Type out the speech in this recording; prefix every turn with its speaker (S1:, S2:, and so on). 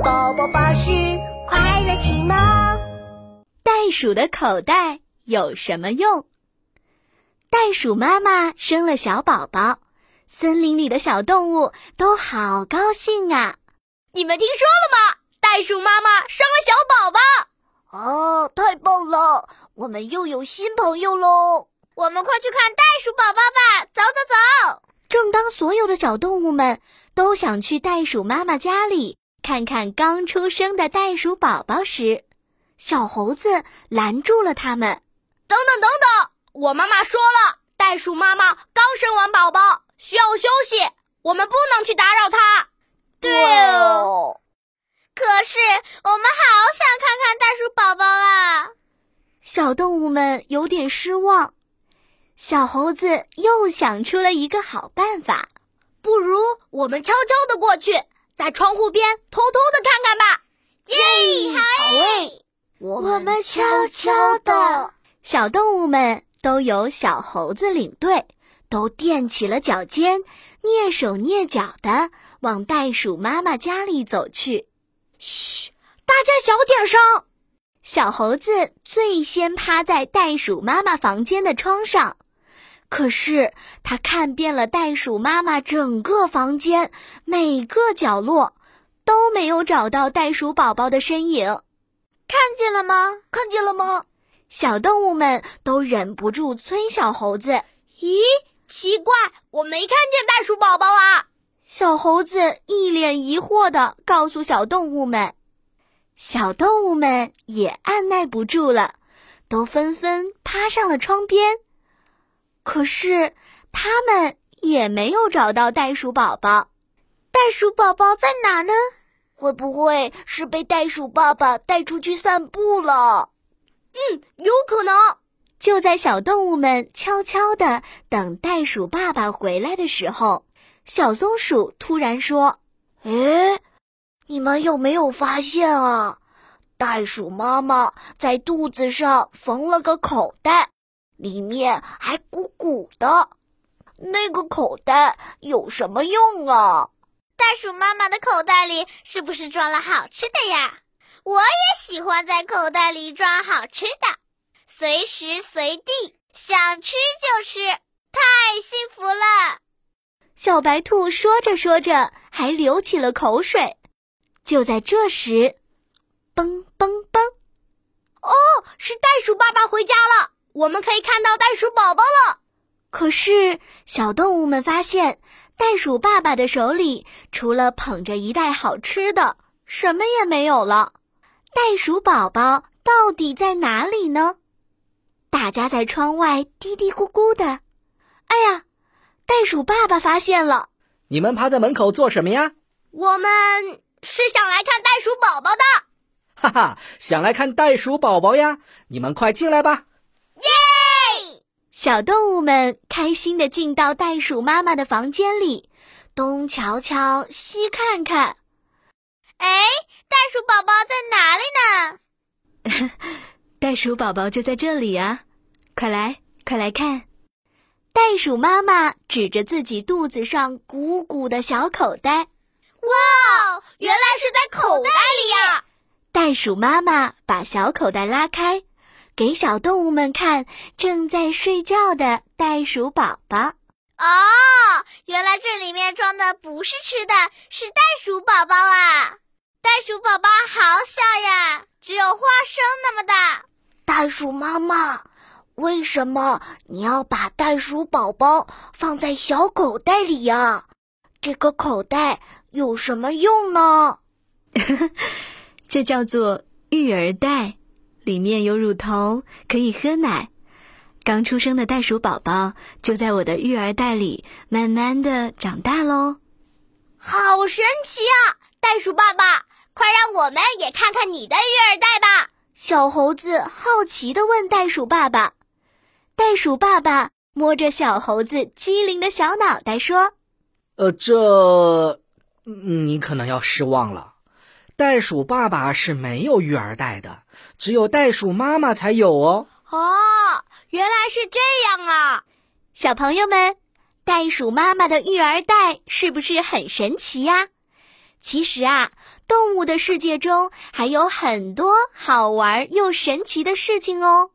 S1: 宝宝巴士快乐启蒙。
S2: 袋鼠的口袋有什么用？袋鼠妈妈生了小宝宝，森林里的小动物都好高兴啊！
S3: 你们听说了吗？袋鼠妈妈生了小宝宝！
S1: 哦，太棒了！我们又有新朋友喽！
S3: 我们快去看袋鼠宝宝吧！走走走！
S2: 正当所有的小动物们都想去袋鼠妈妈家里看看刚出生的袋鼠宝宝时，小猴子拦住了他们。
S3: 等等等等！我妈妈说了，袋鼠妈妈刚生完宝宝，需要休息，我们不能去打扰它。
S1: 对哦。
S3: 可是我们好想看看袋鼠宝宝啊！
S2: 小动物们有点失望。小猴子又想出了一个好办法，
S3: 不如我们悄悄的过去，在窗户边偷偷的看看吧。
S1: 耶，好诶！我们悄悄的，
S2: 小动物们都由小猴子领队，都踮起了脚尖，蹑手蹑脚的往袋鼠妈妈家里走去。
S3: 嘘，大家小点声。
S2: 小猴子最先趴在袋鼠妈妈房间的窗上。可是他看遍了袋鼠妈妈整个房间，每个角落都没有找到袋鼠宝宝的身影。
S3: 看见了吗？
S1: 看见了吗？
S2: 小动物们都忍不住催小猴子：“
S3: 咦，奇怪，我没看见袋鼠宝宝啊！”
S2: 小猴子一脸疑惑的告诉小动物们。小动物们也按耐不住了，都纷纷趴上了窗边。可是，他们也没有找到袋鼠宝宝。
S3: 袋鼠宝宝在哪呢？
S1: 会不会是被袋鼠爸爸带出去散步了？
S3: 嗯，有可能。
S2: 就在小动物们悄悄的等袋鼠爸爸回来的时候，小松鼠突然说：“
S1: 哎，你们有没有发现啊？袋鼠妈妈在肚子上缝了个口袋。”里面还鼓鼓的，那个口袋有什么用啊？
S3: 袋鼠妈妈的口袋里是不是装了好吃的呀？我也喜欢在口袋里装好吃的，随时随地想吃就吃，太幸福了。
S2: 小白兔说着说着还流起了口水。就在这时，嘣嘣嘣！
S3: 哦，是袋鼠爸爸回家了。我们可以看到袋鼠宝宝了，
S2: 可是小动物们发现，袋鼠爸爸的手里除了捧着一袋好吃的，什么也没有了。袋鼠宝宝到底在哪里呢？大家在窗外嘀嘀咕咕的。哎呀，袋鼠爸爸发现了！
S4: 你们趴在门口做什么呀？
S3: 我们是想来看袋鼠宝宝的。
S4: 哈哈，想来看袋鼠宝宝呀！你们快进来吧。
S3: 耶！
S2: 小动物们开心的进到袋鼠妈妈的房间里，东瞧瞧，西看看。
S3: 哎，袋鼠宝宝在哪里
S2: 呢？袋鼠宝宝就在这里啊！快来，快来看！袋鼠妈妈指着自己肚子上鼓鼓的小口袋。
S3: 哇，原来是在口袋里呀！
S2: 袋鼠妈妈把小口袋拉开。给小动物们看正在睡觉的袋鼠宝宝
S3: 哦，原来这里面装的不是吃的，是袋鼠宝宝啊！袋鼠宝宝好小呀，只有花生那么大。
S1: 袋鼠妈妈，为什么你要把袋鼠宝宝放在小口袋里呀？这个口袋有什么用呢？
S2: 这叫做育儿袋。里面有乳头，可以喝奶。刚出生的袋鼠宝宝就在我的育儿袋里，慢慢的长大喽。
S3: 好神奇啊！袋鼠爸爸，快让我们也看看你的育儿袋吧！
S2: 小猴子好奇的问袋鼠爸爸。袋鼠爸爸摸着小猴子机灵的小脑袋说：“
S4: 呃，这，你可能要失望了。”袋鼠爸爸是没有育儿袋的，只有袋鼠妈妈才有哦。
S3: 哦，原来是这样啊！
S2: 小朋友们，袋鼠妈妈的育儿袋是不是很神奇呀？其实啊，动物的世界中还有很多好玩又神奇的事情哦。